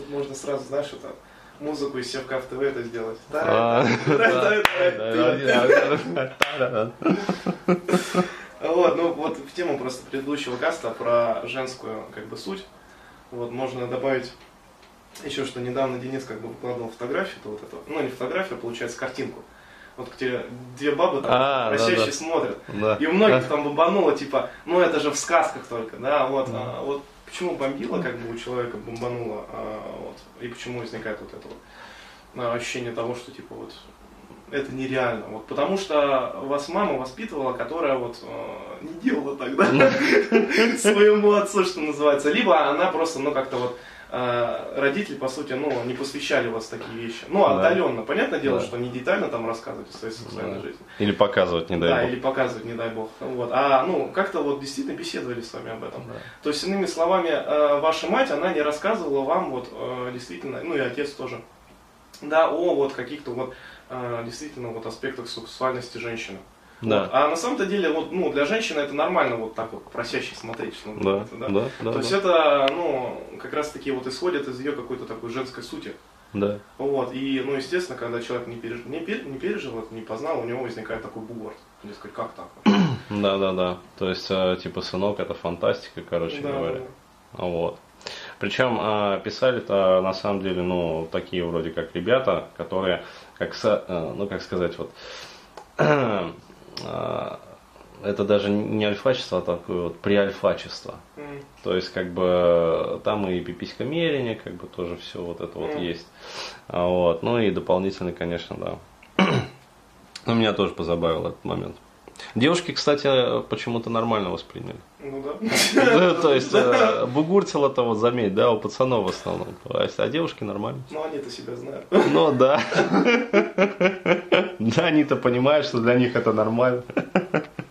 Тут можно сразу, знаешь, это музыку из Севка в ТВ это сделать. А, Вот, ну вот в тему просто предыдущего каста про женскую как бы суть. Вот можно добавить еще, что недавно Денис как бы выкладывал фотографию, то вот это, ну не фотографию, а получается картинку. Вот тебе две бабы там А, просящие да. смотрят. Да. И у многих там бомбануло, типа, ну это же в сказках только, да, вот, а, вот почему бомбило, как бы у человека бомбануло, а, вот, и почему возникает вот это вот а, ощущение того, что типа вот это нереально. Вот, потому что вас мама воспитывала, которая вот э, не делала тогда своему отцу, что называется. Либо она просто, ну, как-то вот родители, по сути, ну, не посвящали вас такие вещи. Ну, Да. отдаленно. Понятное дело, Да. что не детально там рассказывать о своей сексуальной Да. жизни. Или показывать, не Да, дай бог. или показывать, не дай бог. Вот. А, ну, как-то вот действительно беседовали с вами об этом. Да. То есть, иными словами, э, ваша мать, она не рассказывала вам вот э, действительно, ну и отец тоже, да, о вот каких-то вот э, действительно вот аспектах сексуальности женщины. Да. Вот. А на самом-то деле, вот, ну, для женщины это нормально вот так вот просящий смотреть, что Да, это, да, да, То да. есть это, ну, как раз таки вот исходит из ее какой-то такой женской сути. Да. Вот, и, ну, естественно, когда человек не, переж... не, пер- не пережил это, не познал, у него возникает такой бугор. Дескать, как так? Да, да, да. То есть, э, типа, сынок, это фантастика, короче Да, говоря. да. Вот. Причем э, писали-то на самом деле, ну, такие вроде как ребята, которые, как, э, ну, как сказать, вот, это даже не альфачество, а такое вот приальфачество. М. То есть, как бы, там и пиписька мерение, как бы тоже все вот это вот Мгм. есть. А, Вот. Ну и дополнительно, конечно, да. Но меня тоже позабавил этот момент. Девушки, кстати, почему-то нормально восприняли. Ну да. Ну, То есть, э, бугуртило-то вот заметь, да, у пацанов в основном. А девушки нормально. Ну они-то себя знают. Ну да. Да, они-то понимают, что для них это нормально.